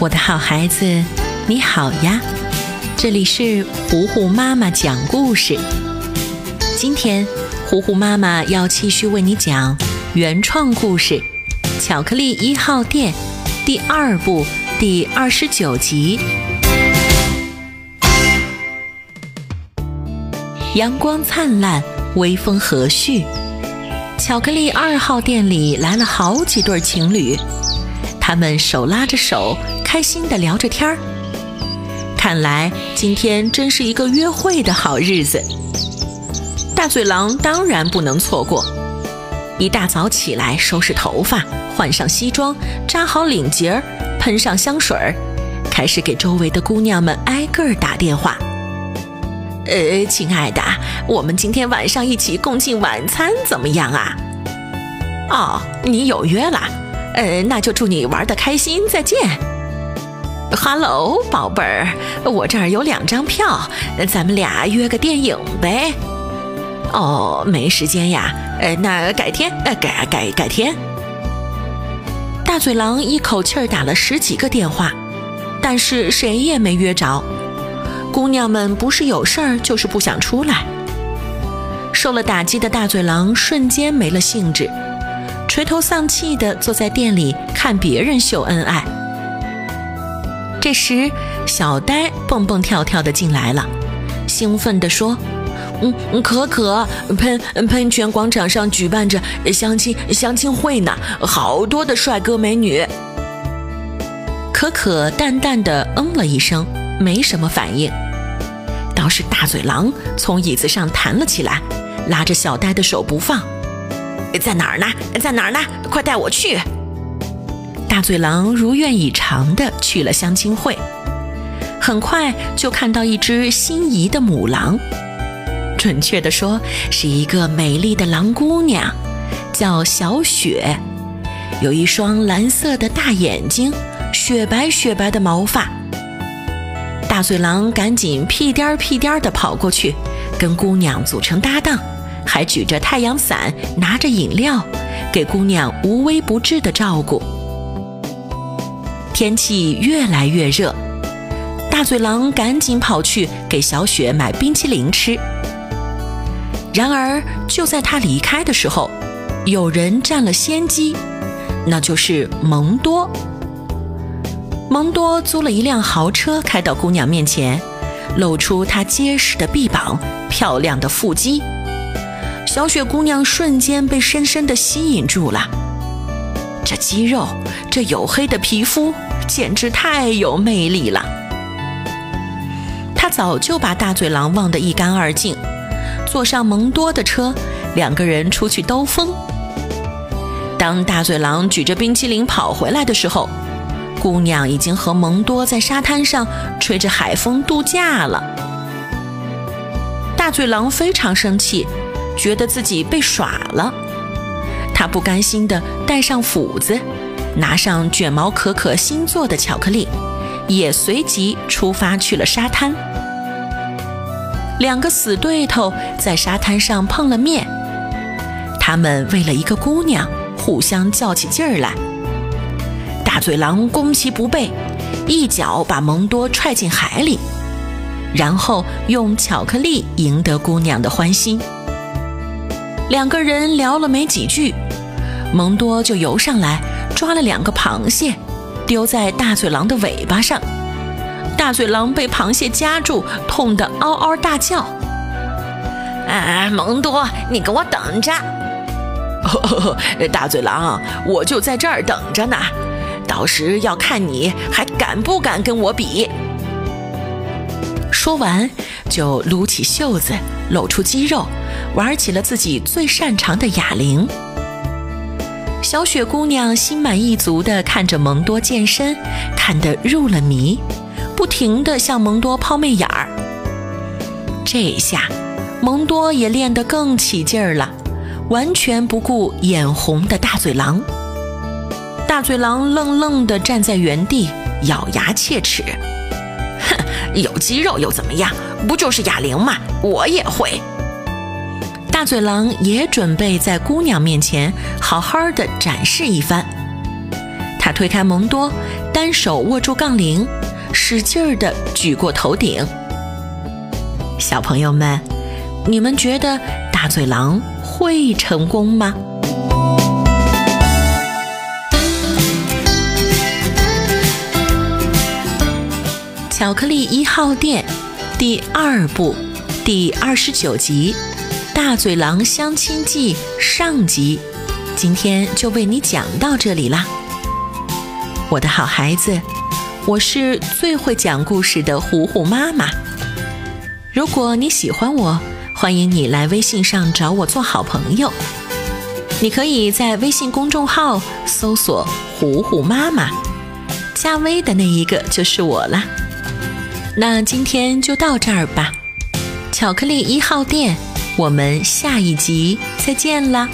我的好孩子，你好呀！这里是糊糊妈妈讲故事。今天，糊糊妈妈要继续为你讲原创故事《巧克力一号店》第二部第二十九集。阳光灿烂，微风和煦。巧克力二号店里来了好几对情侣，他们手拉着手。开心地聊着天儿，看来今天真是一个约会的好日子。大嘴狼当然不能错过。一大早起来，收拾头发，换上西装，扎好领结儿，喷上香水儿，开始给周围的姑娘们挨个儿打电话。呃，亲爱的，我们今天晚上一起共进晚餐怎么样啊？哦，你有约了？呃，那就祝你玩的开心，再见。Hello，宝贝儿，我这儿有两张票，咱们俩约个电影呗。哦，没时间呀，呃，那改天，呃，改改改天。大嘴狼一口气儿打了十几个电话，但是谁也没约着。姑娘们不是有事儿，就是不想出来。受了打击的大嘴狼瞬间没了兴致，垂头丧气地坐在店里看别人秀恩爱。这时，小呆蹦蹦跳跳的进来了，兴奋地说：“嗯，可可，喷喷泉广场上举办着相亲相亲会呢，好多的帅哥美女。”可可淡淡的嗯了一声，没什么反应。倒是大嘴狼从椅子上弹了起来，拉着小呆的手不放：“在哪儿呢？在哪儿呢？快带我去！”大嘴狼如愿以偿地去了相亲会，很快就看到一只心仪的母狼，准确地说是一个美丽的狼姑娘，叫小雪，有一双蓝色的大眼睛，雪白雪白的毛发。大嘴狼赶紧屁颠儿屁颠儿地跑过去，跟姑娘组成搭档，还举着太阳伞，拿着饮料，给姑娘无微不至的照顾。天气越来越热，大嘴狼赶紧跑去给小雪买冰淇淋吃。然而，就在他离开的时候，有人占了先机，那就是蒙多。蒙多租了一辆豪车，开到姑娘面前，露出他结实的臂膀、漂亮的腹肌。小雪姑娘瞬间被深深地吸引住了，这肌肉，这黝黑的皮肤。简直太有魅力了！他早就把大嘴狼忘得一干二净，坐上蒙多的车，两个人出去兜风。当大嘴狼举着冰淇淋跑回来的时候，姑娘已经和蒙多在沙滩上吹着海风度假了。大嘴狼非常生气，觉得自己被耍了，他不甘心地带上斧子。拿上卷毛可可新做的巧克力，也随即出发去了沙滩。两个死对头在沙滩上碰了面，他们为了一个姑娘互相较起劲儿来。大嘴狼攻其不备，一脚把蒙多踹进海里，然后用巧克力赢得姑娘的欢心。两个人聊了没几句，蒙多就游上来。抓了两个螃蟹，丢在大嘴狼的尾巴上，大嘴狼被螃蟹夹住，痛得嗷嗷大叫。啊，蒙多，你给我等着！大嘴狼，我就在这儿等着呢，到时要看你还敢不敢跟我比。说完，就撸起袖子，露出肌肉，玩起了自己最擅长的哑铃。小雪姑娘心满意足地看着蒙多健身，看得入了迷，不停地向蒙多抛媚眼儿。这一下，蒙多也练得更起劲儿了，完全不顾眼红的大嘴狼。大嘴狼愣愣地站在原地，咬牙切齿：“，有肌肉又怎么样？不就是哑铃吗？我也会。”大嘴狼也准备在姑娘面前好好的展示一番。他推开蒙多，单手握住杠铃，使劲儿地举过头顶。小朋友们，你们觉得大嘴狼会成功吗？巧克力一号店第二部第二十九集《大嘴狼相亲记》上集，今天就为你讲到这里啦，我的好孩子，我是最会讲故事的虎虎妈妈。如果你喜欢我，欢迎你来微信上找我做好朋友。你可以在微信公众号搜索“虎虎妈妈”，加微的那一个就是我啦。那今天就到这儿吧，巧克力一号店，我们下一集再见啦。